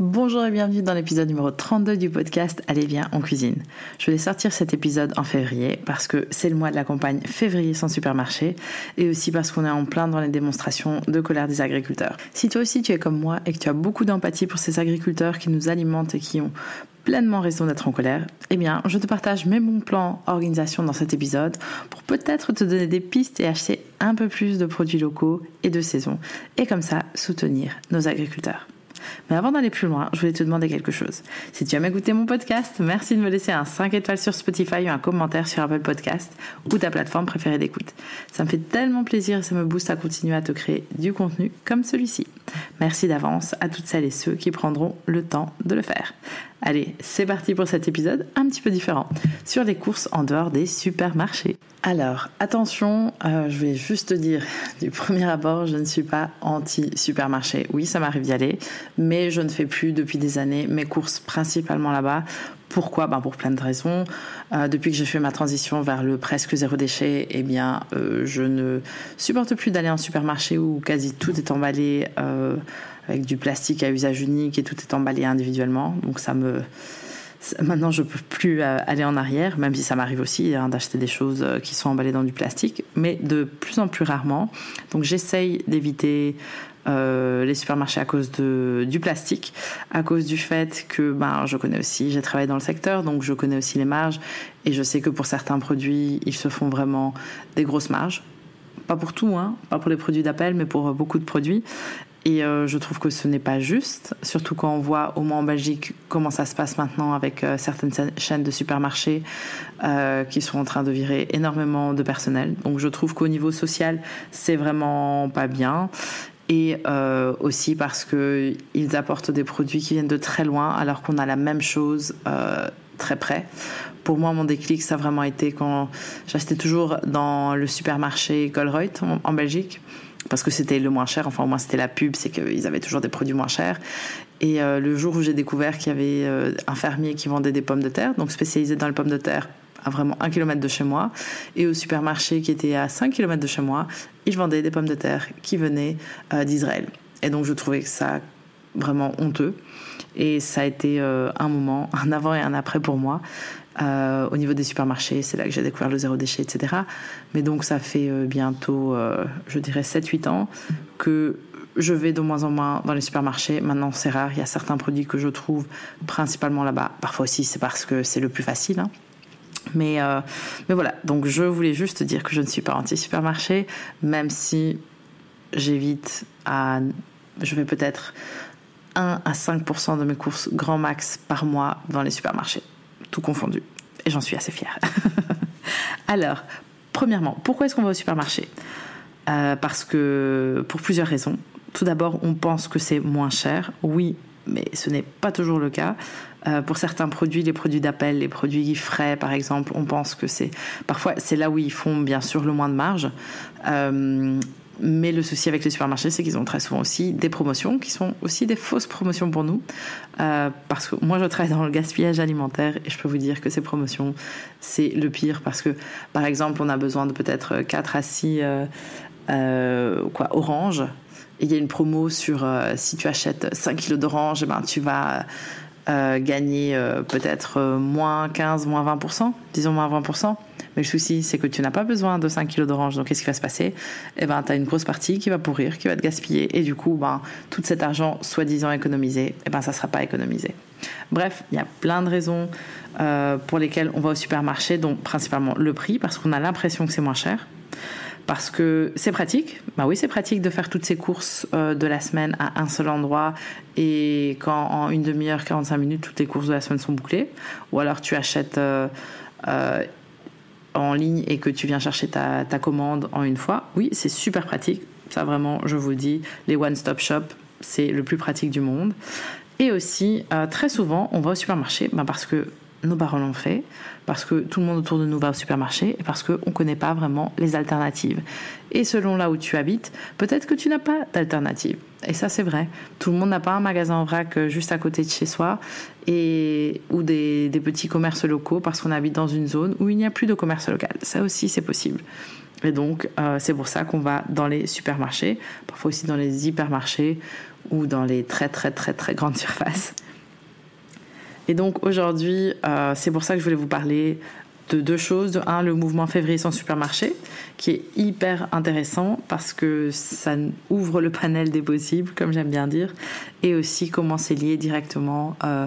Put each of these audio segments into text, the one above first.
Bonjour et bienvenue dans l'épisode numéro 32 du podcast Allez bien en cuisine. Je voulais sortir cet épisode en février parce que c'est le mois de la campagne février sans supermarché et aussi parce qu'on est en plein dans les démonstrations de colère des agriculteurs. Si toi aussi tu es comme moi et que tu as beaucoup d'empathie pour ces agriculteurs qui nous alimentent et qui ont pleinement raison d'être en colère, eh bien, je te partage mes bons plans organisation dans cet épisode pour peut-être te donner des pistes et acheter un peu plus de produits locaux et de saison et comme ça soutenir nos agriculteurs. Mais avant d'aller plus loin, je voulais te demander quelque chose. Si tu aimes écouter mon podcast, merci de me laisser un 5 étoiles sur Spotify ou un commentaire sur Apple Podcast ou ta plateforme préférée d'écoute. Ça me fait tellement plaisir et ça me booste à continuer à te créer du contenu comme celui-ci. Merci d'avance à toutes celles et ceux qui prendront le temps de le faire. Allez, c'est parti pour cet épisode un petit peu différent sur les courses en dehors des supermarchés. Alors, attention, euh, je vais juste te dire du premier abord, je ne suis pas anti-supermarché. Oui, ça m'arrive d'y aller, mais je ne fais plus depuis des années mes courses principalement là-bas. Pourquoi? Ben Pour plein de raisons. Euh, depuis que j'ai fait ma transition vers le presque zéro déchet, eh euh, je ne supporte plus d'aller en supermarché où quasi tout est emballé avec du plastique à usage unique et tout est emballé individuellement. Donc ça me Maintenant, je peux plus euh, aller en arrière, même si ça m'arrive aussi hein, d'acheter des choses euh, qui sont emballées dans du plastique, mais de plus en plus rarement. Donc, j'essaye d'éviter euh, les supermarchés à cause du plastique, à cause du fait que ben, je connais aussi, j'ai travaillé dans le secteur, donc je connais aussi les marges, et je sais que pour certains produits, ils se font vraiment des grosses marges. Pas pour tout, hein, pas pour les produits d'appel, mais pour beaucoup de produits. Et euh, je trouve que ce n'est pas juste, surtout quand on voit au moins en Belgique comment ça se passe maintenant avec euh, certaines chaînes de supermarchés qui sont en train de virer énormément de personnel. Donc je trouve qu'au niveau social, c'est vraiment pas bien. Et aussi parce qu'ils apportent des produits qui viennent de très loin alors qu'on a la même chose très près. Pour moi, mon déclic, ça a vraiment été quand j'achetais toujours dans le supermarché Colruyt en Belgique parce que c'était le moins cher, enfin au moins c'était la pub, c'est qu'ils avaient toujours des produits moins chers. Et euh, le jour où j'ai découvert qu'il y avait euh, un fermier qui vendait des pommes de terre, donc spécialisé dans les pommes de terre, à vraiment un kilomètre de chez moi, et au supermarché qui était à 5 km de chez moi, il vendait des pommes de terre qui venaient euh, d'Israël. Et donc je trouvais que ça vraiment honteux. Et ça a été un moment, un avant et un après pour moi. Euh, au niveau des supermarchés, c'est là que j'ai découvert le zéro déchet, etc. Mais donc ça fait euh, bientôt, euh, je dirais 7-8 ans que je vais de moins en moins dans les supermarchés. Maintenant, c'est rare. Il y a certains produits que je trouve principalement là-bas. Parfois aussi, c'est parce que c'est le plus facile. Hein. Mais, mais voilà, donc je voulais juste dire que je ne suis pas anti-supermarché, même si j'évite à... Je vais peut-être 1 à 5% de mes courses grand max par mois dans les supermarchés tout confondu. Et j'en suis assez fière. Alors, premièrement, pourquoi est-ce qu'on va au supermarché? Euh, Parce que pour plusieurs raisons. Tout d'abord, on pense que c'est moins cher. Oui, mais ce n'est pas toujours le cas. Euh, pour certains produits, les produits d'appel, les produits frais, par exemple, on pense que c'est parfois c'est là où ils font bien sûr le moins de marge. Euh, mais le souci avec les supermarchés, c'est qu'ils ont très souvent aussi des promotions qui sont aussi des fausses promotions pour nous. Euh, parce que moi, je travaille dans le gaspillage alimentaire et je peux vous dire que ces promotions, c'est le pire. Parce que, par exemple, on a besoin de peut-être 4 à 6 euh, euh, quoi, oranges. Et il y a une promo sur si tu achètes 5 kilos d'oranges, eh ben, tu vas euh, gagner euh, peut-être moins 15, moins 20%, disons moins 20%. Mais le souci, c'est que tu n'as pas besoin de 5 kilos d'orange. Donc, qu'est-ce qui va se passer? Eh ben, tu as une grosse partie qui va pourrir, qui va te gaspiller. Et du coup, ben, tout cet argent soi-disant économisé, eh ben, ça ne sera pas économisé. Bref, il y a plein de raisons pour lesquelles on va au supermarché, donc principalement le prix, parce qu'on a l'impression que c'est moins cher parce que c'est pratique. Bah oui, c'est pratique de faire toutes ces courses euh, de la semaine à un seul endroit et quand en une demi-heure, 45 minutes, toutes les courses de la semaine sont bouclées. Ou alors tu achètes euh, euh, en ligne et que tu viens chercher ta, commande en une fois. Oui, c'est super pratique. Ça vraiment, je vous dis, les one-stop shop, c'est le plus pratique du monde. Et aussi, très souvent, on va au supermarché bah parce que nos parents l'ont fait, parce que tout le monde autour de nous va au supermarché et parce qu'on ne connaît pas vraiment les alternatives. Et selon là où tu habites, peut-être que tu n'as pas d'alternative. Et ça, c'est vrai. Tout le monde n'a pas un magasin en vrac euh, juste à côté de chez soi et, ou des, petits commerces locaux parce qu'on habite dans une zone où il n'y a plus de commerce local. Ça aussi, c'est possible. Et donc, euh, c'est pour ça qu'on va dans les supermarchés, parfois aussi dans les hypermarchés ou dans les très, très, très, très grandes surfaces. Et donc aujourd'hui, euh, c'est pour ça que je voulais vous parler de deux choses. Un, le mouvement février sans supermarché, qui est hyper intéressant parce que ça ouvre le panel des possibles, comme j'aime bien dire, et aussi comment c'est lié directement euh,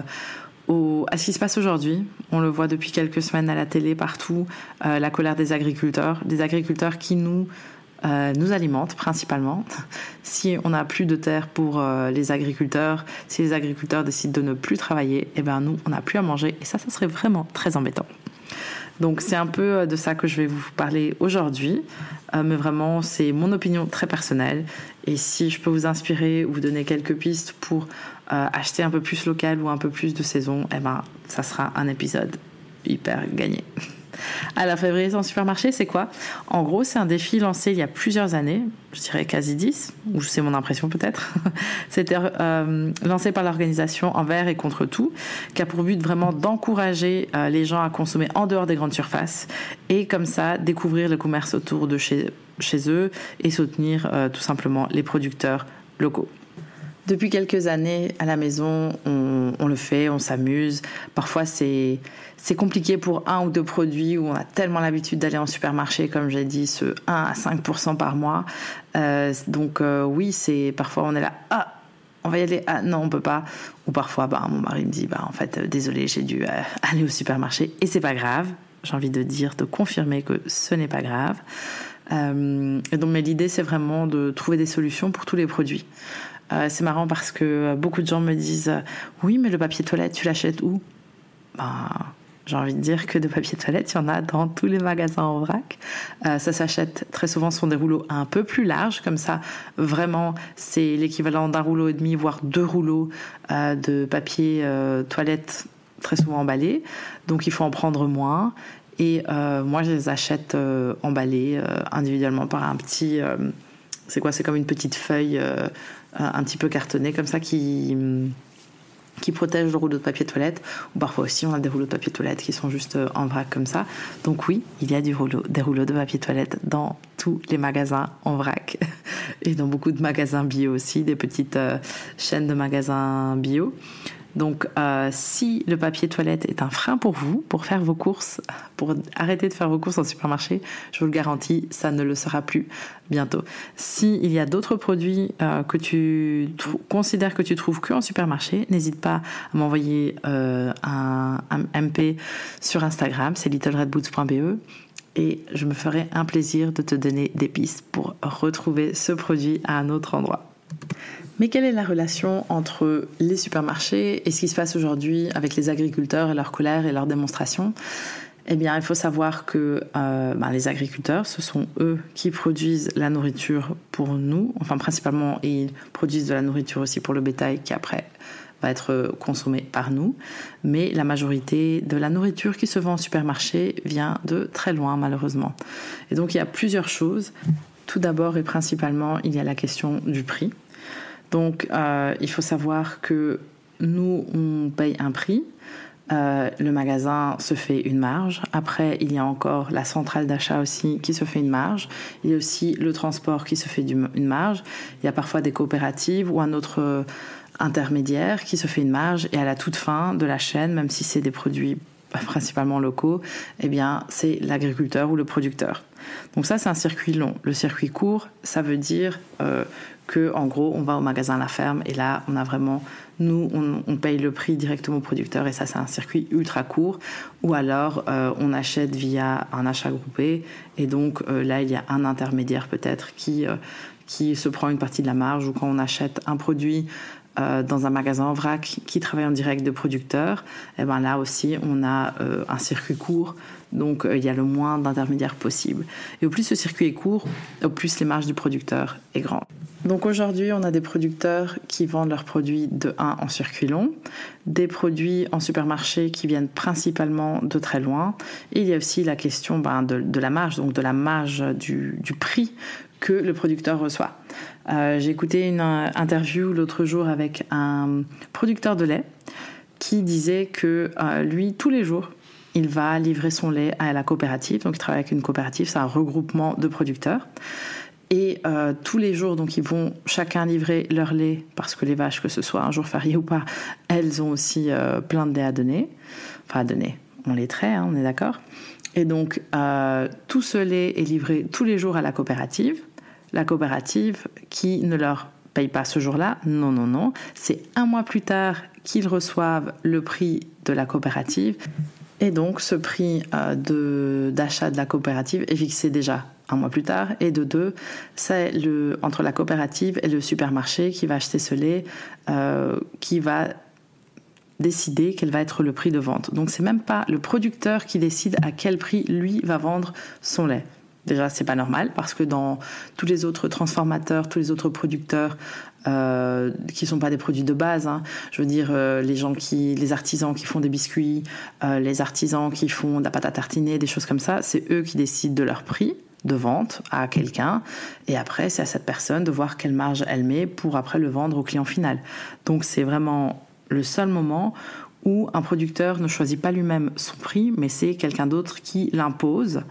à ce qui se passe aujourd'hui. On le voit depuis quelques semaines à la télé partout, euh, la colère des agriculteurs, des agriculteurs qui nous euh, nous alimente principalement. Si on n'a plus de terre pour euh, les agriculteurs, si les agriculteurs décident de ne plus travailler, eh ben nous, on n'a plus à manger. Et ça, ça serait vraiment très embêtant. Donc c'est un peu euh, de ça que je vais vous parler aujourd'hui, mais vraiment c'est mon opinion très personnelle. Et si je peux vous inspirer ou vous donner quelques pistes pour acheter un peu plus local ou un peu plus de saison, eh ben ça sera un épisode hyper gagné. Alors, février sans supermarché, c'est quoi? En gros, c'est un défi lancé il y a plusieurs années, je dirais quasi 10, ou c'est mon impression peut-être. C'était euh, lancé par l'organisation Envers et contre tout, qui a pour but vraiment d'encourager euh, les gens à consommer en dehors des grandes surfaces et comme ça découvrir le commerce autour de chez, chez eux et soutenir euh, tout simplement les producteurs locaux. Depuis quelques années, à la maison, on, le fait, on s'amuse. Parfois, c'est compliqué pour un ou deux produits où on a tellement l'habitude d'aller en supermarché, comme j'ai dit, ce 1 à 5% par mois. Euh, donc euh, oui, c'est parfois on est là, ah, on va y aller, ah non, on peut pas. Ou parfois, bah, mon mari me dit, bah en fait, euh, désolé, j'ai dû aller au supermarché et c'est pas grave. J'ai envie de dire, de confirmer que ce n'est pas grave. et donc, mais l'idée, c'est vraiment de trouver des solutions pour tous les produits. Euh, c'est marrant parce que beaucoup de gens me disent euh, Oui, mais le papier toilette, tu l'achètes où? Ben, J'ai envie de dire que de papier toilette, il y en a dans tous les magasins en vrac. Euh, ça s'achète très souvent sur des rouleaux un peu plus larges, comme ça, vraiment, c'est l'équivalent d'un rouleau et demi, voire deux rouleaux de papier toilette très souvent emballés. Donc il faut en prendre moins. Et moi, je les achète emballés individuellement par un petit. c'est quoi? C'est comme une petite feuille euh, un petit peu cartonné comme ça qui qui protège le rouleau de papier toilette. Ou parfois aussi on a des rouleaux de papier toilette qui sont juste euh, en vrac comme ça. Donc oui il y a du rouleau, des rouleaux de papier toilette dans tous les magasins en vrac. Et dans beaucoup de magasins bio aussi des petites euh, chaînes de magasins bio donc, euh, si le papier toilette est un frein pour vous, pour faire vos courses, pour arrêter de faire vos courses en supermarché, je vous le garantis, ça ne le sera plus bientôt. S'il y a d'autres produits euh, que tu considères que tu trouves que en supermarché, n'hésite pas à m'envoyer euh, un, un, MP sur Instagram, c'est littleredboots.be et je me ferai un plaisir de te donner des pistes pour retrouver ce produit à un autre endroit. Mais quelle est la relation entre les supermarchés et ce qui se passe aujourd'hui avec les agriculteurs et leur colère et leurs démonstrations eh bien, il faut savoir que euh, ben, les agriculteurs, ce sont eux qui produisent la nourriture pour nous. Enfin, principalement, ils produisent de la nourriture aussi pour le bétail qui après va être consommé par nous. Mais la majorité de la nourriture qui se vend en supermarché vient de très loin, malheureusement. Et donc, il y a plusieurs choses. Tout d'abord et principalement, il y a la question du prix. Donc, euh, il faut savoir que nous, on paye un prix. euh, le magasin se fait une marge. Après, il y a encore la centrale d'achat aussi qui se fait une marge. Il y a aussi le transport qui se fait une marge. Il y a parfois des coopératives ou un autre euh, intermédiaire qui se fait une marge. Et à la toute fin de la chaîne, même si c'est des produits principalement locaux, eh bien, c'est l'agriculteur ou le producteur. Donc ça, c'est un circuit long. Le circuit court, ça veut dire que, en gros, on va au magasin la ferme et là, on a vraiment nous, on, paye le prix directement au producteur et ça, c'est un circuit ultra court. Ou alors, euh, on achète via un achat groupé et donc euh, là, il y a un intermédiaire peut-être qui, euh, qui se prend une partie de la marge ou quand on achète un produit dans un magasin en vrac qui travaille en direct de producteur, et eh ben là aussi on a un circuit court, donc il y a le moins d'intermédiaires possible. Et au plus ce circuit est court, au plus les marges du producteur est grande. Donc aujourd'hui, on a des producteurs qui vendent leurs produits de 1 en circuit long, des produits en supermarché qui viennent principalement de très loin, il y a aussi la question ben, de, la marge, donc de la marge du, prix que le producteur reçoit. Euh, j'ai écouté une interview l'autre jour avec un producteur de lait qui disait que euh, lui, tous les jours, il va livrer son lait à la coopérative. Donc il travaille avec une coopérative, c'est un regroupement de producteurs. Et euh, tous les jours, donc ils vont chacun livrer leur lait, parce que les vaches, que ce soit un jour férié ou pas, elles ont aussi euh, plein de lait à donner. Enfin, à donner, on les traite, hein, on est d'accord. Et donc, euh, tout ce lait est livré tous les jours à la coopérative. La coopérative qui ne leur paye pas ce jour-là, non, non, non. C'est un mois plus tard qu'ils reçoivent le prix de la coopérative. Et donc, ce prix d'achat de la coopérative est fixé déjà un mois plus tard. Et de deux, c'est entre la coopérative et le supermarché qui va acheter ce lait, euh, qui va décider quel va être le prix de vente. Donc c'est même pas le producteur qui décide à quel prix lui va vendre son lait. Déjà, c'est pas normal parce que dans tous les autres transformateurs, tous les autres producteurs euh, qui sont pas des produits de base, hein, je veux dire euh, les gens qui, les artisans qui font des biscuits, euh, les artisans qui font de la pâte à tartiner, des choses comme ça, c'est eux qui décident de leur prix de vente à quelqu'un et après c'est à cette personne de voir quelle marge elle met pour après le vendre au client final. Donc c'est vraiment le seul moment où un producteur ne choisit pas lui-même son prix mais c'est quelqu'un d'autre qui l'impose.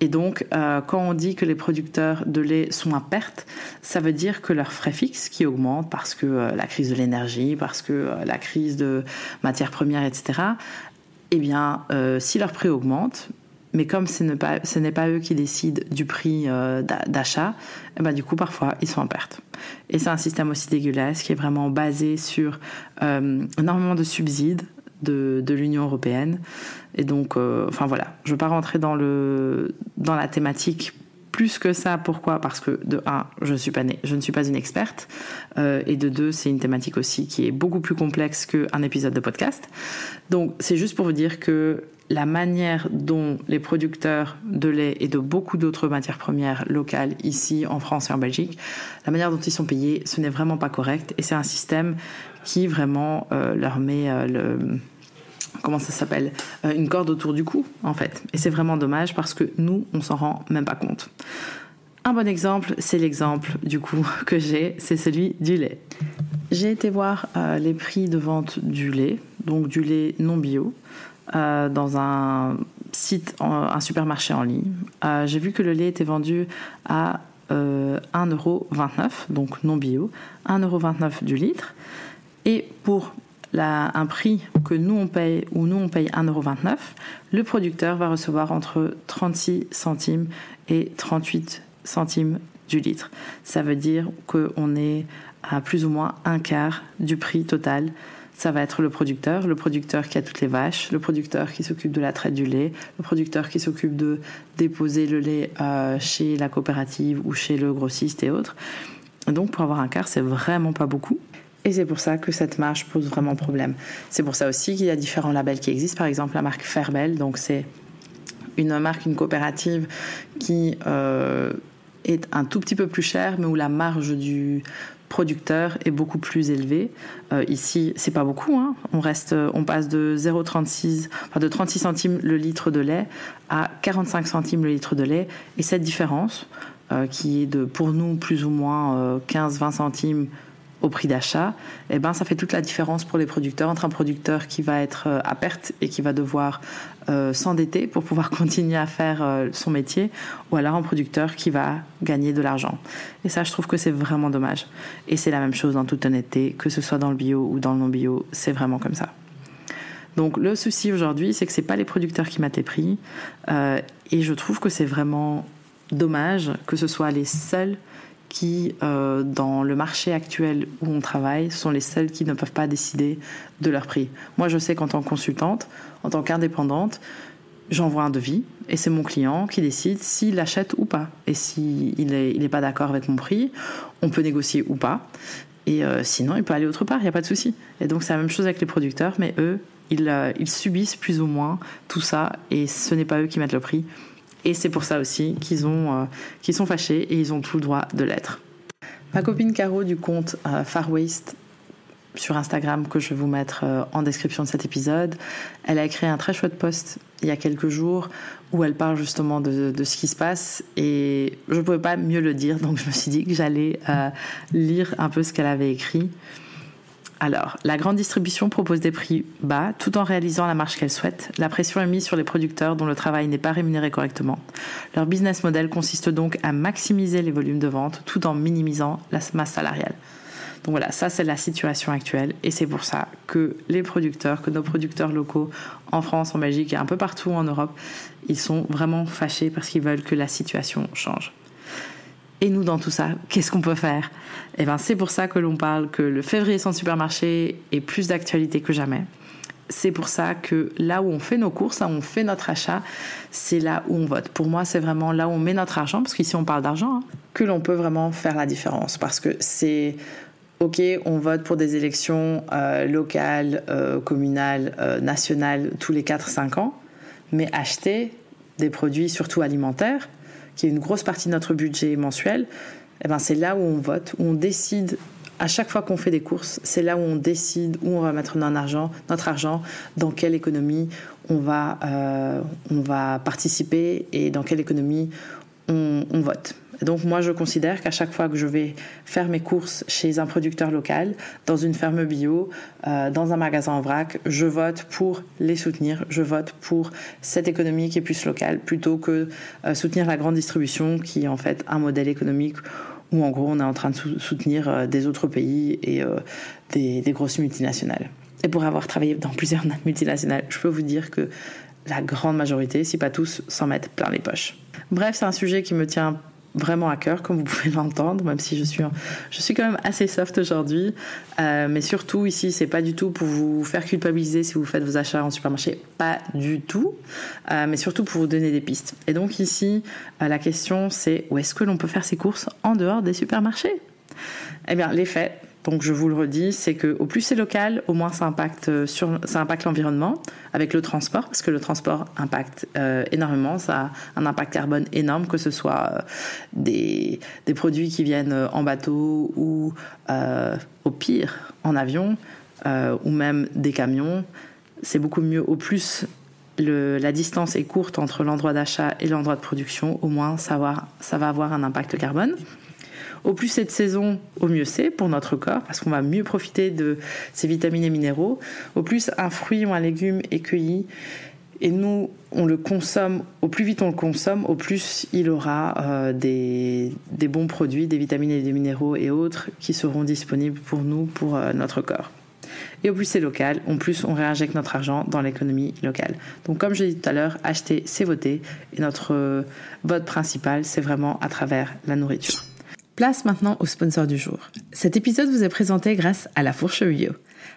Et donc, euh, quand on dit que les producteurs de lait sont à perte, ça veut dire que leurs frais fixes qui augmentent parce que euh, la crise de l'énergie, parce que euh, la crise de matières premières, etc., eh bien, si leur prix augmente, mais comme ce n'est pas, eux qui décident du prix d'achat, eh ben, du coup, parfois, ils sont en perte. Et c'est un système aussi dégueulasse qui est vraiment basé sur énormément de subsides de, l'Union européenne. Et donc, euh, enfin voilà, je ne veux pas rentrer dans, le, dans la thématique plus que ça. Pourquoi? Parce que de un, je ne suis pas, je ne suis pas une experte, et de deux, c'est une thématique aussi qui est beaucoup plus complexe qu'un épisode de podcast. Donc, c'est juste pour vous dire que la manière dont les producteurs de lait et de beaucoup d'autres matières premières locales ici en France et en Belgique, la manière dont ils sont payés, ce n'est vraiment pas correct et c'est un système qui vraiment euh, leur met euh, comment ça s'appelle euh, une corde autour du cou en fait et c'est vraiment dommage parce que nous on s'en rend même pas compte. Un bon exemple, c'est l'exemple du coup que j'ai, c'est celui du lait. J'ai été voir les prix de vente du lait, donc du lait non bio. Euh, dans un site, un supermarché en ligne. Euh, j'ai vu que le lait était vendu à euh, 1,29€, donc non bio, 1,29€ du litre. Et pour un prix que nous on paye, ou nous on paye 1,29€, le producteur va recevoir entre 36 centimes et 38 centimes du litre. Ça veut dire qu'on est à plus ou moins un quart du prix total ça va être le producteur, le producteur qui a toutes les vaches, le producteur qui s'occupe de la traite du lait, le producteur qui s'occupe de déposer le lait euh, chez la coopérative ou chez le grossiste et autres. Donc pour avoir un quart, c'est vraiment pas beaucoup. Et c'est pour ça que cette marge pose vraiment problème. C'est pour ça aussi qu'il y a différents labels qui existent. Par exemple, la marque Fairbel, donc c'est une marque, une coopérative qui euh, est un tout petit peu plus chère, mais où la marge du producteur est beaucoup plus élevé. Euh, ici, c'est pas beaucoup. Hein. On reste, on passe de 0,36, enfin de 36 centimes le litre de lait à 45 centimes le litre de lait. Et cette différence, euh, qui est de pour nous plus ou moins 15-20 euh, centimes au prix d'achat, eh ben, ça fait toute la différence pour les producteurs entre un producteur qui va être euh, à perte et qui va devoir euh, s'endetter pour pouvoir continuer à faire euh, son métier, ou alors un producteur qui va gagner de l'argent. Et ça, je trouve que c'est vraiment dommage. Et c'est la même chose dans toute honnêteté, que ce soit dans le bio ou dans le non bio, c'est vraiment comme ça. Donc le souci aujourd'hui, c'est que c'est pas les producteurs qui mettent les et je trouve que c'est vraiment dommage que ce soit les seuls qui, euh, dans le marché actuel où on travaille, sont les seuls qui ne peuvent pas décider de leur prix. Moi, je sais qu'en tant que consultante, en tant qu'indépendante, j'envoie un devis et c'est mon client qui décide s'il achète ou pas. Et s'il n'est il est pas d'accord avec mon prix, on peut négocier ou pas. Et euh, sinon, il peut aller autre part, il n'y a pas de souci. Et donc, c'est la même chose avec les producteurs, mais eux, ils, euh, ils subissent plus ou moins tout ça et ce n'est pas eux qui mettent le prix. Et c'est pour ça aussi qu'ils ont, euh, sont fâchés et ils ont tout le droit de l'être. Ma copine Caro du compte euh, Far Waste sur Instagram que je vais vous mettre euh, en description de cet épisode, elle a écrit un très chouette post il y a quelques jours où elle parle justement de, ce qui se passe et je ne pouvais pas mieux le dire donc je me suis dit que j'allais lire un peu ce qu'elle avait écrit. Alors, la grande distribution propose des prix bas tout en réalisant la marge qu'elle souhaite. La pression est mise sur les producteurs dont le travail n'est pas rémunéré correctement. Leur business model consiste donc à maximiser les volumes de vente tout en minimisant la masse salariale. Donc voilà, ça c'est la situation actuelle et c'est pour ça que les producteurs, que nos producteurs locaux en France, en Belgique et un peu partout en Europe, ils sont vraiment fâchés parce qu'ils veulent que la situation change. Et nous, dans tout ça, qu'est-ce qu'on peut faire? Eh bien, c'est pour ça que l'on parle que le février sans supermarché est plus d'actualité que jamais. C'est pour ça que là où on fait nos courses, là où on fait notre achat, c'est là où on vote. Pour moi, c'est vraiment là où on met notre argent, parce qu'ici on parle d'argent, hein, que l'on peut vraiment faire la différence. Parce que c'est ok, on vote pour des élections euh, locales, euh, communales, euh, nationales tous les 4-5 ans, mais acheter des produits surtout alimentaires, qui est une grosse partie de notre budget mensuel, eh ben c'est là où on vote, où on décide à chaque fois qu'on fait des courses, c'est là où on décide où on va mettre notre argent, dans quelle économie on va, euh, on va participer et dans quelle économie on, on vote. Donc moi, je considère qu'à chaque fois que je vais faire mes courses chez un producteur local, dans une ferme bio, euh, dans un magasin en vrac, je vote pour les soutenir, je vote pour cette économie qui est plus locale, plutôt que euh, soutenir la grande distribution qui est en fait un modèle économique où en gros on est en train de soutenir euh, des autres pays et des, des grosses multinationales. Et pour avoir travaillé dans plusieurs multinationales, je peux vous dire que la grande majorité, si pas tous, s'en mettent plein les poches. Bref, c'est un sujet qui me tient vraiment à cœur, comme vous pouvez l'entendre, même si je suis, je suis quand même assez soft aujourd'hui. Euh, mais surtout ici, c'est pas du tout pour vous faire culpabiliser si vous faites vos achats en supermarché, pas du tout. Euh, mais surtout pour vous donner des pistes. Et donc ici, euh, la question c'est où est-ce que l'on peut faire ses courses en dehors des supermarchés? Eh bien, les faits, donc je vous le redis, c'est que au plus c'est local, au moins ça impacte euh, impacte l'environnement avec le transport parce que le transport impacte euh, énormément, ça a un impact carbone énorme que ce soit euh, des, produits qui viennent en bateau ou au pire en avion ou même des camions. C'est beaucoup mieux au plus la distance est courte entre l'endroit d'achat et l'endroit de production, au moins ça ça va avoir un impact carbone. Au plus cette saison, au mieux c'est pour notre corps, parce qu'on va mieux profiter de ces vitamines et minéraux. Au plus un fruit ou un légume est cueilli et nous, on le consomme, au plus vite on le consomme, au plus il aura euh, des, bons produits, des vitamines et des minéraux et autres qui seront disponibles pour nous, pour euh, notre corps. Et au plus c'est local, au plus on réinjecte notre argent dans l'économie locale. Donc comme je l'ai dit tout à l'heure, acheter c'est voter. Et notre euh, vote principal, c'est vraiment à travers la nourriture. Place maintenant au sponsor du jour. Cet épisode vous est présenté grâce à La Fourche Bio.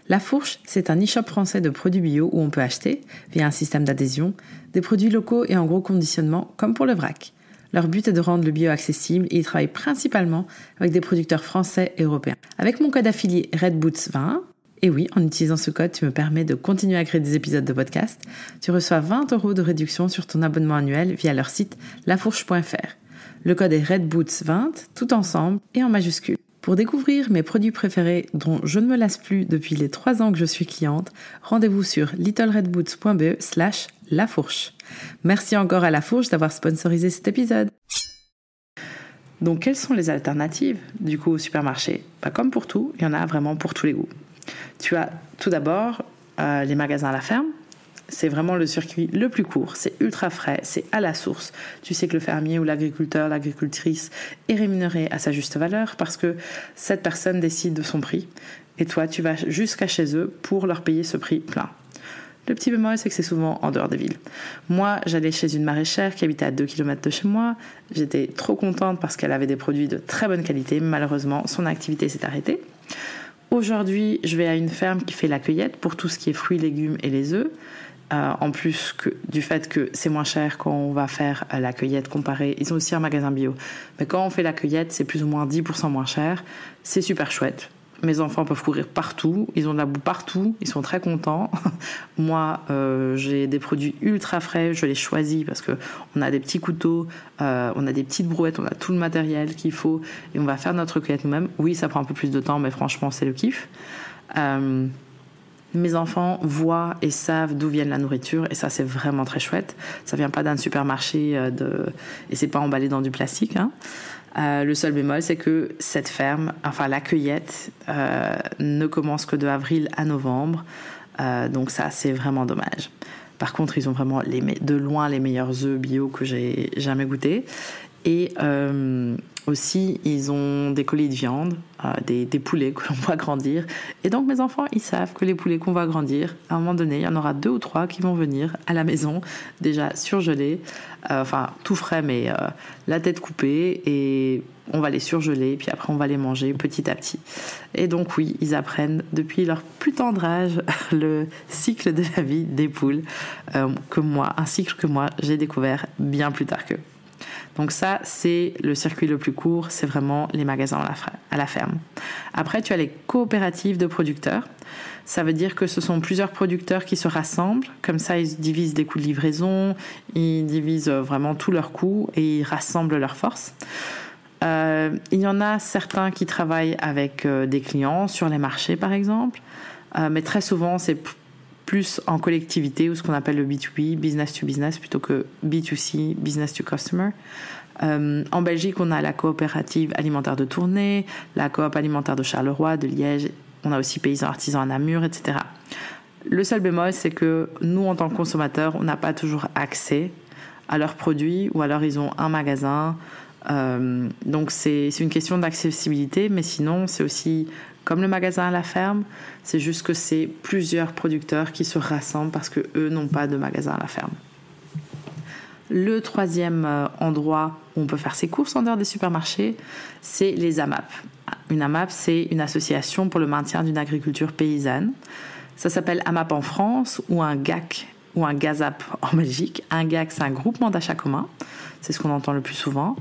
La Fourche, c'est un e-shop français de produits bio où on peut acheter, via un système d'adhésion, des produits locaux et en gros conditionnement, comme pour le vrac. Leur but est de rendre le bio accessible et ils travaillent principalement avec des producteurs français et européens. Avec mon code affilié RedBoots20, et oui, en utilisant ce code, tu me permets de continuer à créer des épisodes de podcast, tu reçois 20 euros de réduction sur ton abonnement annuel via leur site lafourche.fr. Le code est RedBoots20, tout ensemble et en majuscule. Pour découvrir mes produits préférés dont je ne me lasse plus depuis les trois ans que je suis cliente, rendez-vous sur littleredboots.be slash lafourche. Merci encore à La Fourche d'avoir sponsorisé cet épisode. Donc quelles sont les alternatives du coup au supermarché? Comme pour tout, il y en a vraiment pour tous les goûts. Tu as tout d'abord euh, les magasins à la ferme. C'est vraiment le circuit le plus court, c'est ultra frais, c'est à la source. Tu sais que le fermier ou l'agriculteur, l'agricultrice est rémunéré à sa juste valeur parce que cette personne décide de son prix et toi tu vas jusqu'à chez eux pour leur payer ce prix plein. Le petit bémol, c'est que c'est souvent en dehors des villes. Moi, j'allais chez une maraîchère qui habitait à 2 km de chez moi. J'étais trop contente parce qu'elle avait des produits de très bonne qualité. Malheureusement, son activité s'est arrêtée. Aujourd'hui, je vais à une ferme qui fait la cueillette pour tout ce qui est fruits, légumes et les œufs. Euh, en plus que, du fait que c'est moins cher quand on va faire euh, la cueillette comparé. Ils ont aussi un magasin bio. Mais quand on fait la cueillette, c'est plus ou moins 10% moins cher. C'est super chouette. Mes enfants peuvent courir partout, ils ont de la boue partout, ils sont très contents. Moi, euh, j'ai des produits ultra frais, je les choisis parce que on a des petits couteaux, on a des petites brouettes, on a tout le matériel qu'il faut et on va faire notre cueillette nous-mêmes. Oui, ça prend un peu plus de temps, mais franchement, c'est le kiff. Euh, mes enfants voient et savent d'où vient la nourriture et ça c'est vraiment très chouette. Ça vient pas d'un supermarché de... et c'est pas emballé dans du plastique. Hein. Euh, le seul bémol, c'est que cette ferme, enfin la cueillette, euh, ne commence que de avril à novembre. Euh, donc ça, c'est vraiment dommage. Par contre, ils ont vraiment de loin les meilleurs œufs bio que j'ai jamais goûté. Et aussi, ils ont des colis de viande, euh, des, poulets que l'on va grandir. Et donc, mes enfants, ils savent que les poulets qu'on va grandir, à un moment donné, il y en aura deux ou trois qui vont venir à la maison, déjà surgelés, euh, enfin tout frais, mais euh, la tête coupée, et on va les surgeler, puis après on va les manger petit à petit. Et donc, oui, ils apprennent depuis leur plus tendre âge le cycle de la vie des poules, que moi, un cycle que moi, j'ai découvert bien plus tard qu'eux. Donc ça, c'est le circuit le plus court, c'est vraiment les magasins à la ferme. Après, tu as les coopératives de producteurs. Ça veut dire que ce sont plusieurs producteurs qui se rassemblent. Comme ça, ils divisent les coûts de livraison, ils divisent vraiment tous leurs coûts et ils rassemblent leurs forces. Euh, il y en a certains qui travaillent avec euh, des clients sur les marchés, par exemple. Euh, mais très souvent, c'est plus en collectivité ou ce qu'on appelle le B2B, business to business, plutôt que B2C, business to customer. Euh, en Belgique, on a la coopérative alimentaire de Tournai, la coop alimentaire de Charleroi, de Liège, on a aussi paysans artisans à Namur, etc. Le seul bémol, c'est que nous, en tant que consommateurs, on n'a pas toujours accès à leurs produits ou alors ils ont un magasin. Euh, donc c'est une question d'accessibilité, mais sinon c'est aussi comme le magasin à la ferme, c'est juste que c'est plusieurs producteurs qui se rassemblent parce que eux n'ont pas de magasin à la ferme. Le troisième euh, endroit où on peut faire ses courses en dehors des supermarchés, c'est les AMAP. Une AMAP, c'est une association pour le maintien d'une agriculture paysanne. Ça s'appelle AMAP en France ou un GAC ou un GAZAP en Belgique. Un GAC, c'est un groupement d'achat commun. C'est ce qu'on entend le plus souvent.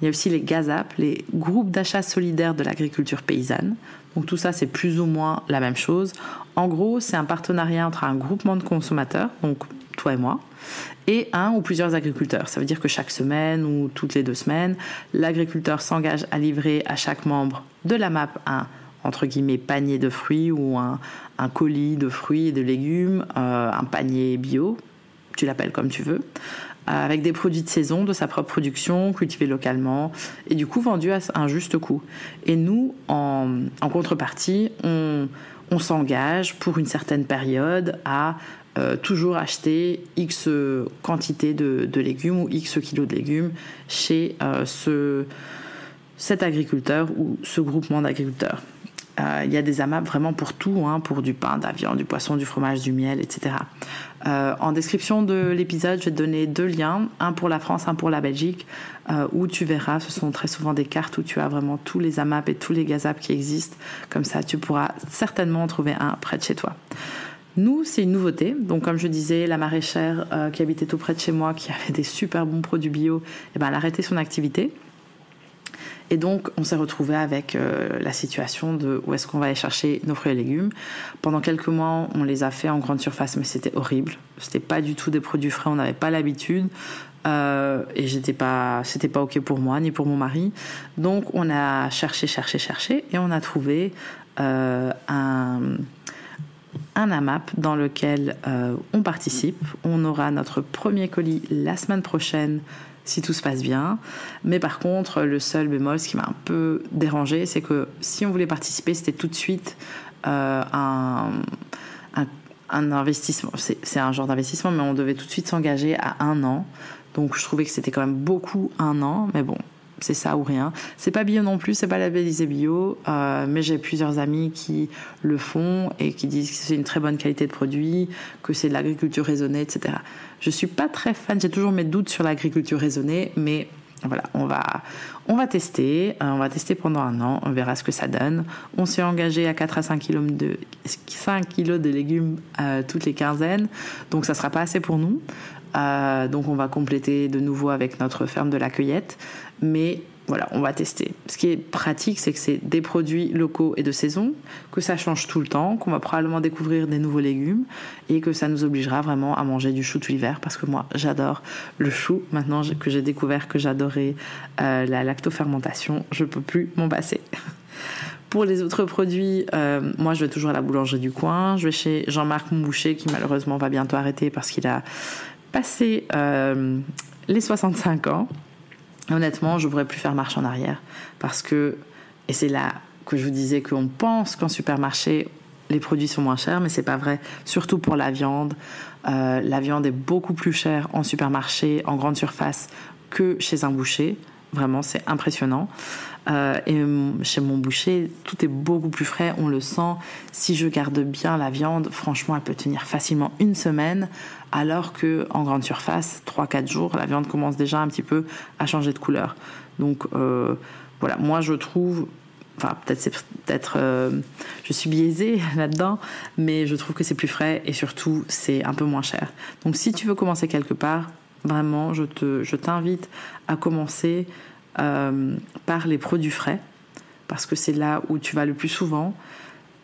Il y a aussi les GAZAP, les groupes d'achat solidaires de l'agriculture paysanne. Donc tout ça, c'est plus ou moins la même chose. En gros, c'est un partenariat entre un groupement de consommateurs, donc toi et moi, et un ou plusieurs agriculteurs. Ça veut dire que chaque semaine ou toutes les deux semaines, l'agriculteur s'engage à livrer à chaque membre de la MAP un entre guillemets panier de fruits ou un, colis de fruits et de légumes, euh, un panier bio, tu l'appelles comme tu veux, avec des produits de saison de sa propre production, cultivés localement, et du coup vendus à un juste coût. Et nous, en, contrepartie, on, s'engage pour une certaine période à euh, toujours acheter X quantité de, légumes ou X kilos de légumes chez euh, ce, cet agriculteur ou ce groupement d'agriculteurs. Euh, il y a des AMAP vraiment pour tout, hein, pour du pain, de la viande, du poisson, du fromage, du miel, etc. Euh, en description de l'épisode, je vais te donner deux liens, un pour la France, un pour la Belgique, euh, où tu verras, ce sont très souvent des cartes où tu as vraiment tous les AMAP et tous les GAZAP qui existent. Comme ça, tu pourras certainement en trouver un près de chez toi. Nous, c'est une nouveauté. Donc, comme je disais, la maraîchère qui habitait tout près de chez moi, qui avait des super bons produits bio, eh ben, elle a arrêté son activité. Et donc, on s'est retrouvé avec euh, la situation de où est-ce qu'on va aller chercher nos fruits et légumes. Pendant quelques mois, on les a fait en grande surface, mais c'était horrible. C'était pas du tout des produits frais, on n'avait pas l'habitude. Euh, et j'étais pas, c'était pas ok pour moi ni pour mon mari. Donc, on a cherché, cherché, cherché, et on a trouvé euh, un un AMAP dans lequel on participe. On aura notre premier colis la semaine prochaine si tout se passe bien. Mais par contre, le seul bémol, ce qui m'a un peu dérangé, c'est que si on voulait participer, c'était tout de suite euh, un, un, investissement. C'est un genre d'investissement, mais on devait tout de suite s'engager à un an. Donc je trouvais que c'était quand même beaucoup un an, mais bon, c'est ça ou rien. C'est pas bio non plus, c'est pas labellisé bio, euh, mais j'ai plusieurs amis qui le font et qui disent que c'est une très bonne qualité de produit, que c'est de l'agriculture raisonnée, etc. Je suis pas très fan, j'ai toujours mes doutes sur l'agriculture raisonnée, mais voilà, on va, on va tester, euh, on va tester pendant un an, on verra ce que ça donne. On s'est engagé à 4 à 5 kilos de, 5 kilos de légumes euh, toutes les quinzaines, donc ça sera pas assez pour nous. Donc on va compléter de nouveau avec notre ferme de la cueillette. Mais voilà, on va tester. Ce qui est pratique, c'est que c'est des produits locaux et de saison, que ça change tout le temps, qu'on va probablement découvrir des nouveaux légumes et que ça nous obligera vraiment à manger du chou tout l'hiver parce que moi j'adore le chou. Maintenant que j'ai découvert que j'adorais euh, la lactofermentation, je peux plus m'en passer. Pour les autres produits, euh, moi je vais toujours à la boulangerie du coin. Je vais chez Jean-Marc Mouboucher qui malheureusement va bientôt arrêter parce qu'il a passé euh, les 65 ans. Honnêtement, je ne pourrais plus faire marche en arrière parce que, et c'est là que je vous disais qu'on pense qu'en supermarché, les produits sont moins chers, mais c'est pas vrai, surtout pour la viande. Euh, la viande est beaucoup plus chère en supermarché, en grande surface, que chez un boucher. Vraiment, c'est impressionnant. Euh, et chez mon boucher, tout est beaucoup plus frais, on le sent. Si je garde bien la viande, franchement, elle peut tenir facilement une semaine, alors que en grande surface, 3-4 jours, la viande commence déjà un petit peu à changer de couleur. Donc euh, voilà, moi je trouve, enfin peut-être c'est peut-être, euh, je suis biaisée là-dedans, mais je trouve que c'est plus frais et surtout c'est un peu moins cher. Donc si tu veux commencer quelque part, vraiment, je te, je t'invite à commencer euh, par les produits frais, parce que c'est là où tu vas le plus souvent.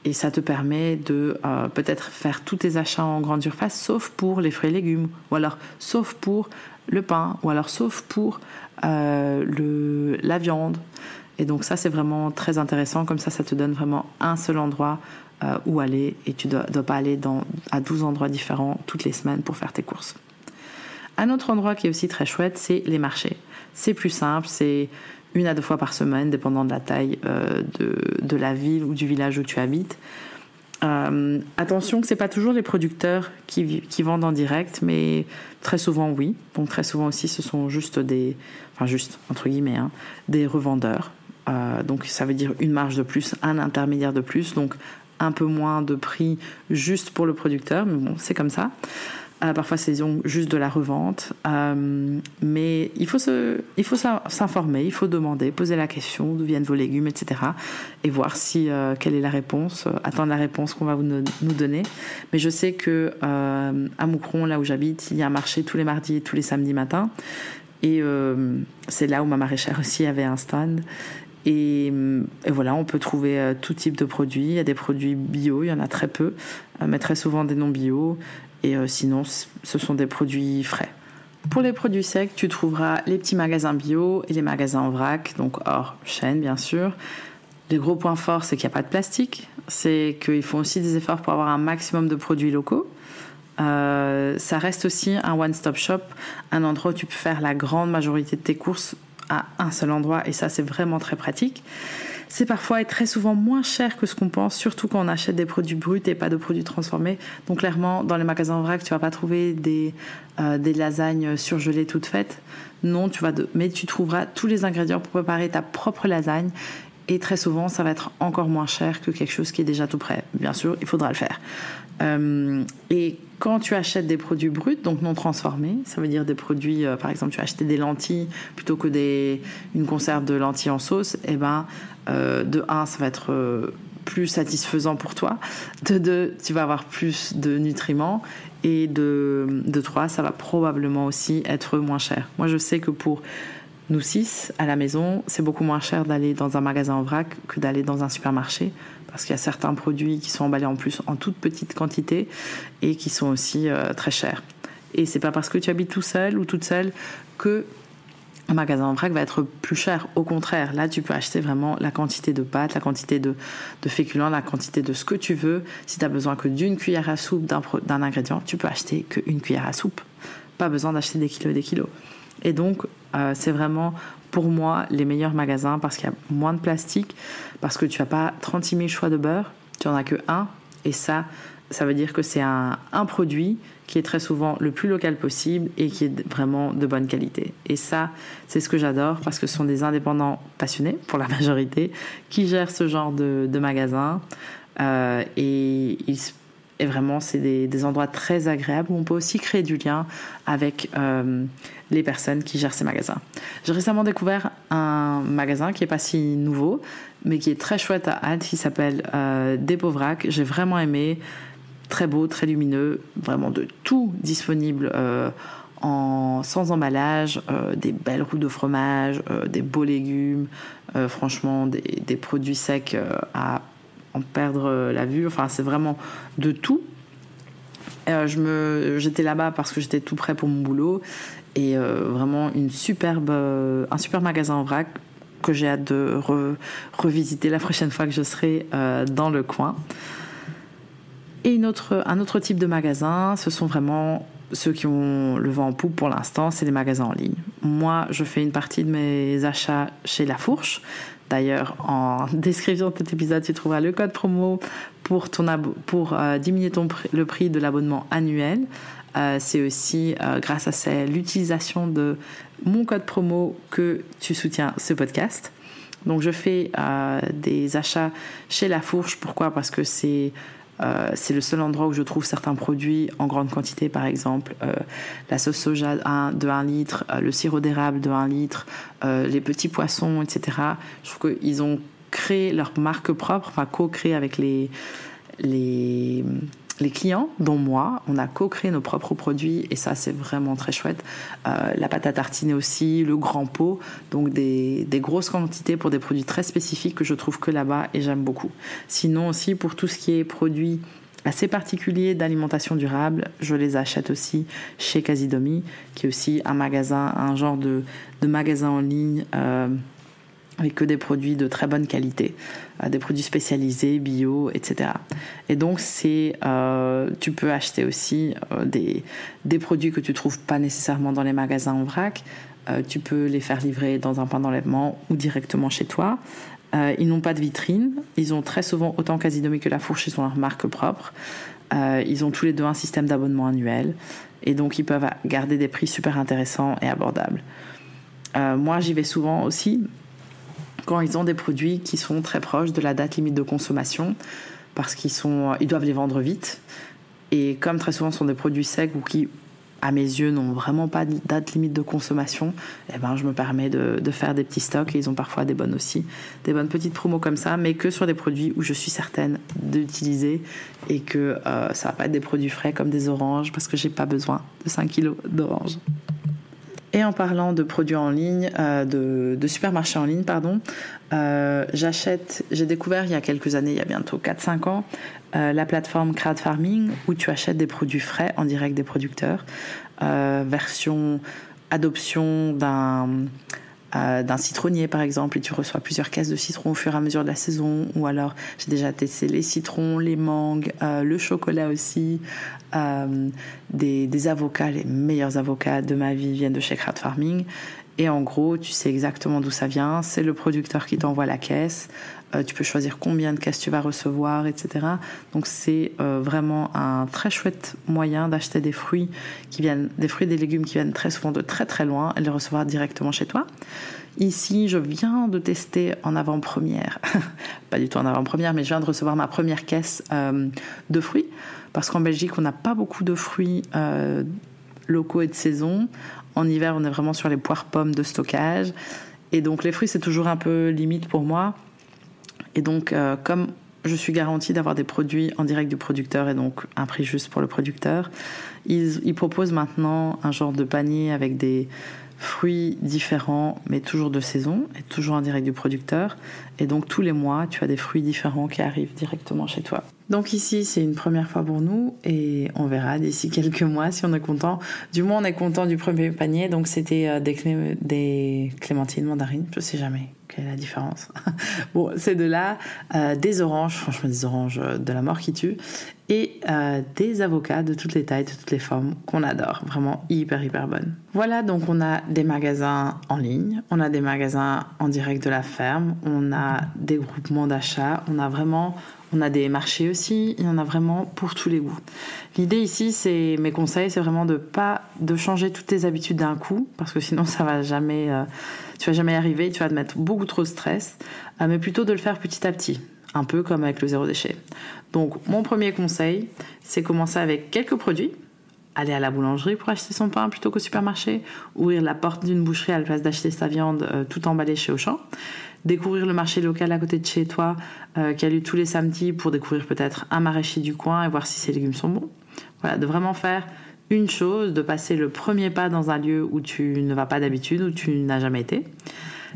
Et ça te permet de euh, peut-être faire tous tes achats en grande surface, sauf pour les fruits et légumes, ou alors sauf pour le pain, ou alors sauf pour euh, la viande. Et donc ça, c'est vraiment très intéressant. Comme ça, ça te donne vraiment un seul endroit où aller et tu ne dois, pas aller à 12 endroits différents toutes les semaines pour faire tes courses. Un autre endroit qui est aussi très chouette, c'est les marchés. C'est plus simple, c'est une à deux fois par semaine, dépendant de la taille euh, de, la ville ou du village où tu habites. Euh, attention que c'est pas toujours les producteurs qui, vendent en direct, mais très souvent oui. Donc très souvent aussi, ce sont juste des, enfin juste entre guillemets, hein, des revendeurs. Euh, donc ça veut dire une marge de plus, un intermédiaire de plus, donc un peu moins de prix juste pour le producteur, mais bon, c'est comme ça. Euh, parfois, c'est juste de la revente. Euh, mais il faut, se, il s'informer, il faut demander, poser la question d'où viennent vos légumes, etc. Et voir si, euh, quelle est la réponse, attendre la réponse qu'on va vous, nous donner. Mais je sais que à Moucron, là où j'habite, il y a un marché tous les mardis et tous les samedis matins. Et c'est là où ma maraîchère aussi avait un stand. Et, et, voilà, on peut trouver tout type de produits. Il y a des produits bio, il y en a très peu, mais très souvent des non bio. Et euh, sinon, ce sont des produits frais. Pour les produits secs, tu trouveras les petits magasins bio et les magasins en vrac, donc hors chaîne bien sûr. Les gros points forts, c'est qu'il n'y a pas de plastique, c'est qu'ils font aussi des efforts pour avoir un maximum de produits locaux. Euh, ça reste aussi un one-stop shop, un endroit où tu peux faire la grande majorité de tes courses à un seul endroit, et ça c'est vraiment très pratique c'est parfois et très souvent moins cher que ce qu'on pense, surtout quand on achète des produits bruts et pas de produits transformés. Donc clairement, dans les magasins vrac, tu vas pas trouver des, euh, des lasagnes surgelées toutes faites. Non, tu vas mais tu trouveras tous les ingrédients pour préparer ta propre lasagne. Et très souvent, ça va être encore moins cher que quelque chose qui est déjà tout prêt. Bien sûr, il faudra le faire. Euh, et quand tu achètes des produits bruts, donc non transformés, ça veut dire des produits, euh, par exemple, tu as acheté des lentilles plutôt que des, une conserve de lentilles en sauce, eh ben, euh, de un, ça va être plus satisfaisant pour toi. De deux, tu vas avoir plus de nutriments. Et de, de trois, ça va probablement aussi être moins cher. Moi, je sais que pour nous six à la maison, c'est beaucoup moins cher d'aller dans un magasin en vrac que d'aller dans un supermarché parce qu'il y a certains produits qui sont emballés en plus en toute petite quantité et qui sont aussi euh, très chers. Et c'est pas parce que tu habites tout seul ou toute seule que un magasin en vrac va être plus cher. Au contraire, là, tu peux acheter vraiment la quantité de pâtes, la quantité de, de féculents, la quantité de ce que tu veux. Si tu as besoin que d'une cuillère à soupe d'un ingrédient, tu peux acheter qu'une cuillère à soupe. Pas besoin d'acheter des kilos et des kilos. Et donc, euh, c'est vraiment pour moi les meilleurs magasins parce qu'il y a moins de plastique, parce que tu n'as pas 36 000 choix de beurre, tu n'en as que un. Et ça, ça veut dire que c'est un, produit qui est très souvent le plus local possible et qui est vraiment de bonne qualité. Et ça, c'est ce que j'adore parce que ce sont des indépendants passionnés, pour la majorité, qui gèrent ce genre de, de magasin. Euh, et, et, vraiment, c'est des, endroits très agréables où on peut aussi créer du lien avec euh, les personnes qui gèrent ces magasins. J'ai récemment découvert un magasin qui est pas si nouveau, mais qui est très chouette à Halle, qui s'appelle euh, Dépovrac. J'ai vraiment aimé très beau, très lumineux, vraiment de tout disponible euh, sans emballage, euh, des belles routes de fromage, des beaux légumes, franchement des, produits secs à perdre la vue. Enfin, c'est vraiment de tout. je me, j'étais là-bas parce que j'étais tout prêt pour mon boulot et vraiment une superbe, un super magasin en vrac que j'ai hâte de revisiter la prochaine fois que je serai dans le coin. Et une autre, un autre type de magasin, ce sont vraiment ceux qui ont le vent en poupe pour l'instant, c'est les magasins en ligne. Moi, je fais une partie de mes achats chez La Fourche. D'ailleurs, en description de cet épisode, tu trouveras le code promo pour, euh, diminuer le prix de l'abonnement annuel. Euh, c'est aussi euh, grâce à l'utilisation de mon code promo que tu soutiens ce podcast. Donc, je fais des achats chez La Fourche. Pourquoi? Parce que c'est euh, c'est le seul endroit où je trouve certains produits en grande quantité, par exemple euh, la sauce soja de 1 litre, euh, le sirop d'érable de 1 litre, les petits poissons, etc. Je trouve qu'ils ont créé leur marque propre, enfin co-créé avec les, les les clients, dont moi, on a co-créé nos propres produits et ça c'est vraiment très chouette. Euh, la pâte à tartiner aussi, le grand pot, donc des, grosses quantités pour des produits très spécifiques que je trouve que là-bas et j'aime beaucoup. Sinon aussi pour tout ce qui est produits assez particuliers d'alimentation durable, je les achète aussi chez Casidomi, qui est aussi un magasin, un genre de, de magasin en ligne. Euh, avec que des produits de très bonne qualité, euh, des produits spécialisés, bio, etc. Et donc c'est, euh, tu peux acheter aussi euh, des, des produits que tu trouves pas nécessairement dans les magasins en vrac. Tu peux les faire livrer dans un point d'enlèvement ou directement chez toi. Ils n'ont pas de vitrine. Ils ont très souvent autant Casidomi que La Fourche, ils ont leur marque propre. ils ont tous les deux un système d'abonnement annuel et donc ils peuvent garder des prix super intéressants et abordables. moi, j'y vais souvent aussi quand ils ont des produits qui sont très proches de la date limite de consommation, parce qu'ils ils doivent les vendre vite. Et comme très souvent ce sont des produits secs ou qui, à mes yeux, n'ont vraiment pas de date limite de consommation, eh ben, je me permets de, de, faire des petits stocks. Et ils ont parfois des bonnes aussi, des bonnes petites promos comme ça, mais que sur des produits où je suis certaine d'utiliser et que euh, ça va pas être des produits frais comme des oranges, parce que j'ai pas besoin de 5 kilos d'oranges. Et en parlant de produits en ligne, euh, de, supermarchés en ligne, pardon, euh, j'achète, j'ai découvert il y a quelques années, il y a bientôt 4-5 ans, euh, la plateforme Crowd Farming où tu achètes des produits frais en direct des producteurs, version adoption d'un d'un citronnier par exemple et tu reçois plusieurs caisses de citron au fur et à mesure de la saison ou alors j'ai déjà testé les citrons, les mangues, le chocolat aussi, euh, des, avocats, les meilleurs avocats de ma vie viennent de chez Crowd Farming et en gros, tu sais exactement d'où ça vient. C'est le producteur qui t'envoie la caisse. Euh, tu peux choisir combien de caisses tu vas recevoir, etc. Donc c'est euh, vraiment un très chouette moyen d'acheter des fruits qui viennent, des fruits des légumes qui viennent très souvent de très très loin et les recevoir directement chez toi. Ici, je viens de tester en avant-première, pas du tout en avant-première, mais je viens de recevoir ma première caisse de fruits parce qu'en Belgique, on n'a pas beaucoup de fruits euh, locaux et de saison. En hiver, on est vraiment sur les poires pommes de stockage. Et donc les fruits, c'est toujours un peu limite pour moi. Et donc, euh, comme je suis garantie d'avoir des produits en direct du producteur et donc un prix juste pour le producteur, ils, ils proposent maintenant un genre de panier avec des fruits différents, mais toujours de saison et toujours en direct du producteur. Et donc tous les mois, tu as des fruits différents qui arrivent directement chez toi. Donc ici, c'est une première fois pour nous et on verra d'ici quelques mois si on est content. Du moins, on est content du premier panier. Donc c'était euh, des, clémentines mandarines. Je sais jamais quelle est la différence. bon, c'est de là euh, des oranges, franchement des oranges euh, de la mort qui tue, et des avocats de toutes les tailles, de toutes les formes qu'on adore. Vraiment hyper hyper bonnes. Voilà, donc on a des magasins en ligne, on a des magasins en direct de la ferme, on a des groupements d'achat, on a vraiment on a des marchés aussi, il y en a vraiment pour tous les goûts. L'idée ici, c'est mes conseils, c'est vraiment de pas de changer toutes tes habitudes d'un coup, parce que sinon ça va jamais, euh, tu vas jamais y arriver, tu vas te mettre beaucoup trop de stress, euh, mais plutôt de le faire petit à petit, un peu comme avec le zéro déchet. Donc mon premier conseil, c'est commencer avec quelques produits, aller à la boulangerie pour acheter son pain plutôt qu'au supermarché, ouvrir la porte d'une boucherie à la place d'acheter sa viande euh, tout emballée chez Auchan découvrir le marché local à côté de chez toi euh, qui a lieu tous les samedis pour découvrir peut-être un maraîcher du coin et voir si ses légumes sont bons. Voilà, de vraiment faire une chose, de passer le premier pas dans un lieu où tu ne vas pas d'habitude, où tu n'as jamais été.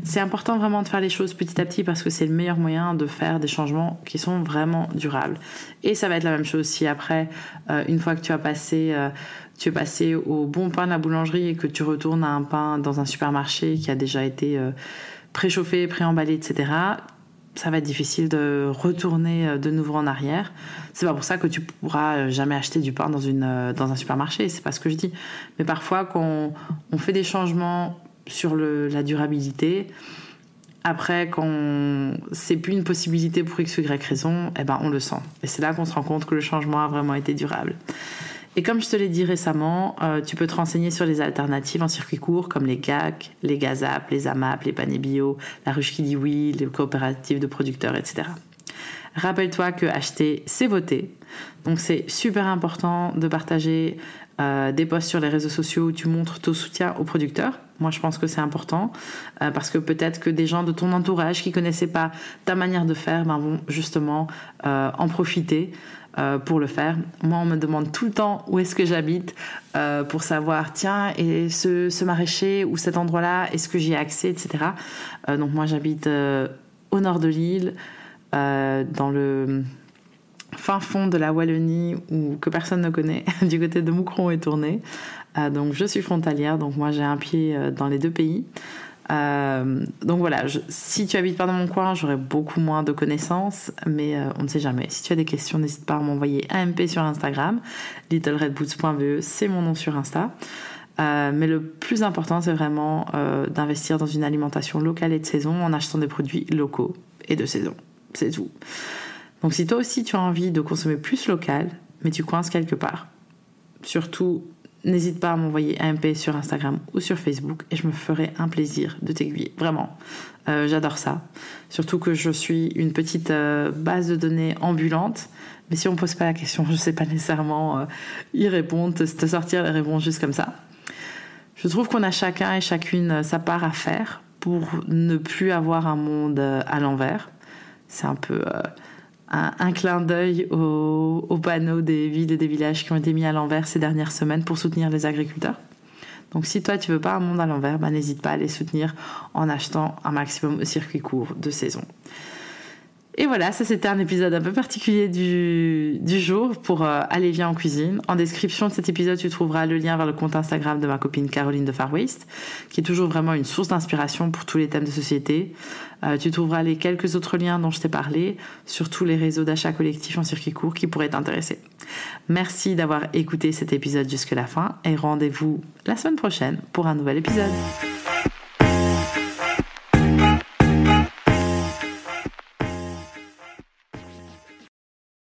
C'est important vraiment de faire les choses petit à petit parce que c'est le meilleur moyen de faire des changements qui sont vraiment durables. Et ça va être la même chose si après, euh, une fois que tu as passé, euh, tu es passé au bon pain de la boulangerie et que tu retournes à un pain dans un supermarché qui a déjà été préchauffé, préemballé, etc., ça va être difficile de retourner euh, de nouveau en arrière. C'est pas pour ça que tu pourras euh, jamais acheter du pain dans, une, euh, dans un supermarché, c'est pas ce que je dis. Mais parfois, quand on, fait des changements sur la durabilité, après, quand c'est plus une possibilité pour X ou Y raison, eh ben, on le sent. Et c'est là qu'on se rend compte que le changement a vraiment été durable. Et comme je te l'ai dit récemment, euh, tu peux te renseigner sur les alternatives en circuit court comme les GAC, les GAZAP, les AMAP, les paniers la ruche qui dit oui, les coopératives de producteurs, etc. Rappelle-toi que acheter, c'est voter. Donc c'est super important de partager euh, des posts sur les réseaux sociaux où tu montres ton soutien aux producteurs. Moi, je pense que c'est important euh, parce que peut-être que des gens de ton entourage qui connaissaient pas ta manière de faire ben, vont justement en profiter. Euh, pour le faire. Moi, on me demande tout le temps où est-ce que j'habite euh, pour savoir, tiens, et ce, maraîcher ou cet endroit-là, est-ce que j'y ai accès, etc. Euh, donc moi, j'habite au nord de l'île, dans le fin fond de la Wallonie où que personne ne connaît, du côté de Moucron et Tournai. Donc je suis frontalière, donc moi j'ai un pied dans les deux pays. Euh, donc voilà, si tu habites pas dans mon coin, j'aurai beaucoup moins de connaissances, mais euh, on ne sait jamais. Si tu as des questions, n'hésite pas à m'envoyer un MP sur Instagram. littleredboots.be, c'est mon nom sur Insta. Euh, mais le plus important, c'est vraiment d'investir dans une alimentation locale et de saison en achetant des produits locaux et de saison. C'est tout. Donc si toi aussi tu as envie de consommer plus local, mais tu coinces quelque part, surtout n'hésite pas à m'envoyer un MP sur Instagram ou sur Facebook et je me ferai un plaisir de t'aiguiller. Vraiment, euh, j'adore ça. Surtout que je suis une petite euh, base de données ambulante. Mais si on ne pose pas la question, je ne sais pas nécessairement euh, y répondre, te, sortir les réponses juste comme ça. Je trouve qu'on a chacun et chacune sa part à faire pour ne plus avoir un monde à l'envers. C'est un peu un, clin d'œil aux, panneaux des villes et des villages qui ont été mis à l'envers ces dernières semaines pour soutenir les agriculteurs. Donc si toi tu veux pas un monde à l'envers, bah, n'hésite pas à les soutenir en achetant un maximum au circuit court de saison. Et voilà, ça c'était un épisode un peu particulier du, du jour pour euh, Aller Viens en cuisine. En description de cet épisode, tu trouveras le lien vers le compte Instagram de ma copine Caroline de Far West, qui est toujours vraiment une source d'inspiration pour tous les thèmes de société. Euh, tu trouveras les quelques autres liens dont je t'ai parlé sur tous les réseaux d'achat collectif en circuit court qui pourraient t'intéresser. Merci d'avoir écouté cet épisode jusqu'à la fin et rendez-vous la semaine prochaine pour un nouvel épisode.